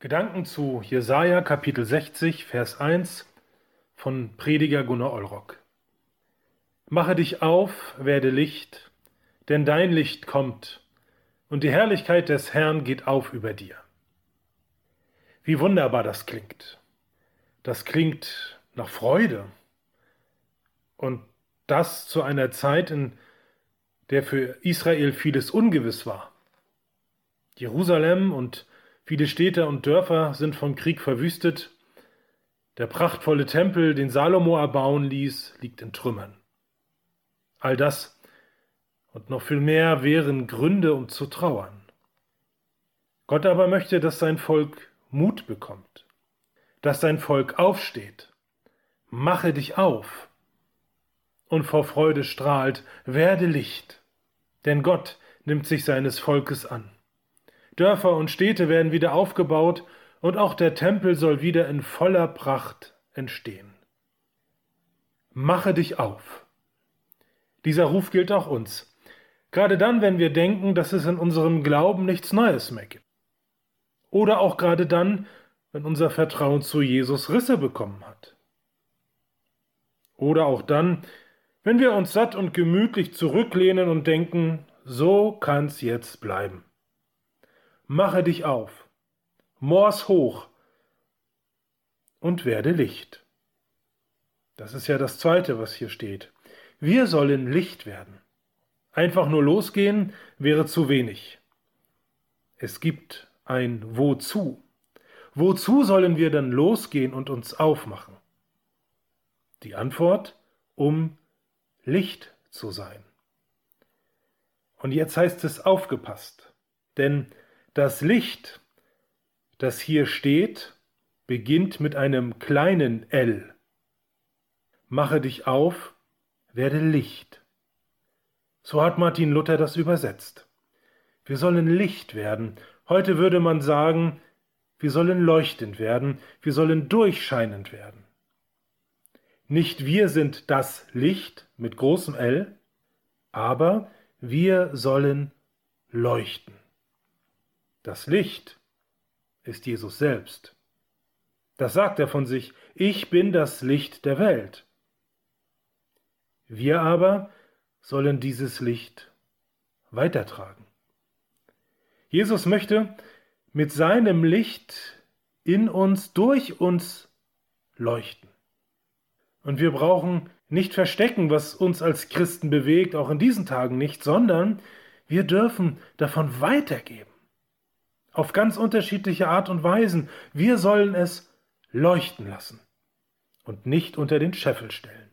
Gedanken zu Jesaja Kapitel 60, Vers 1 von Prediger Gunnar Olrock. Mache dich auf, werde Licht, denn dein Licht kommt, und die Herrlichkeit des Herrn geht auf über dir. Wie wunderbar das klingt. Das klingt nach Freude. Und das zu einer Zeit, in der für Israel vieles ungewiss war. Jerusalem und Viele Städte und Dörfer sind vom Krieg verwüstet. Der prachtvolle Tempel, den Salomo erbauen ließ, liegt in Trümmern. All das und noch viel mehr wären Gründe, um zu trauern. Gott aber möchte, dass sein Volk Mut bekommt, dass sein Volk aufsteht. Mache dich auf und vor Freude strahlt, werde Licht, denn Gott nimmt sich seines Volkes an. Dörfer und Städte werden wieder aufgebaut und auch der Tempel soll wieder in voller Pracht entstehen. Mache dich auf. Dieser Ruf gilt auch uns. Gerade dann, wenn wir denken, dass es in unserem Glauben nichts Neues mehr gibt. Oder auch gerade dann, wenn unser Vertrauen zu Jesus Risse bekommen hat. Oder auch dann, wenn wir uns satt und gemütlich zurücklehnen und denken, so kann's jetzt bleiben mache dich auf, mors hoch und werde Licht. Das ist ja das Zweite, was hier steht. Wir sollen Licht werden. Einfach nur losgehen wäre zu wenig. Es gibt ein Wozu. Wozu sollen wir dann losgehen und uns aufmachen? Die Antwort, um Licht zu sein. Und jetzt heißt es aufgepasst, denn das Licht, das hier steht, beginnt mit einem kleinen L. Mache dich auf, werde Licht. So hat Martin Luther das übersetzt. Wir sollen Licht werden. Heute würde man sagen, wir sollen leuchtend werden, wir sollen durchscheinend werden. Nicht wir sind das Licht mit großem L, aber wir sollen leuchten. Das Licht ist Jesus selbst. Das sagt er von sich, ich bin das Licht der Welt. Wir aber sollen dieses Licht weitertragen. Jesus möchte mit seinem Licht in uns, durch uns leuchten. Und wir brauchen nicht verstecken, was uns als Christen bewegt, auch in diesen Tagen nicht, sondern wir dürfen davon weitergeben auf ganz unterschiedliche Art und Weisen. Wir sollen es leuchten lassen und nicht unter den Scheffel stellen.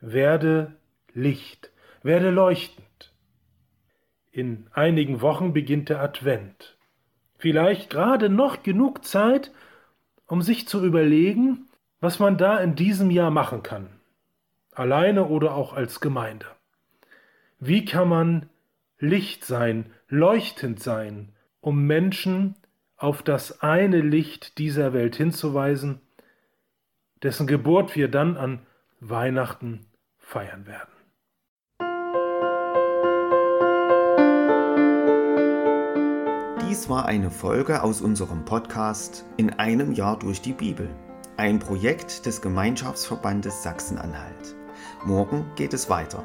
Werde Licht, werde leuchtend. In einigen Wochen beginnt der Advent. Vielleicht gerade noch genug Zeit, um sich zu überlegen, was man da in diesem Jahr machen kann, alleine oder auch als Gemeinde. Wie kann man Licht sein, leuchtend sein, um Menschen auf das eine Licht dieser Welt hinzuweisen, dessen Geburt wir dann an Weihnachten feiern werden. Dies war eine Folge aus unserem Podcast In einem Jahr durch die Bibel, ein Projekt des Gemeinschaftsverbandes Sachsen-Anhalt. Morgen geht es weiter.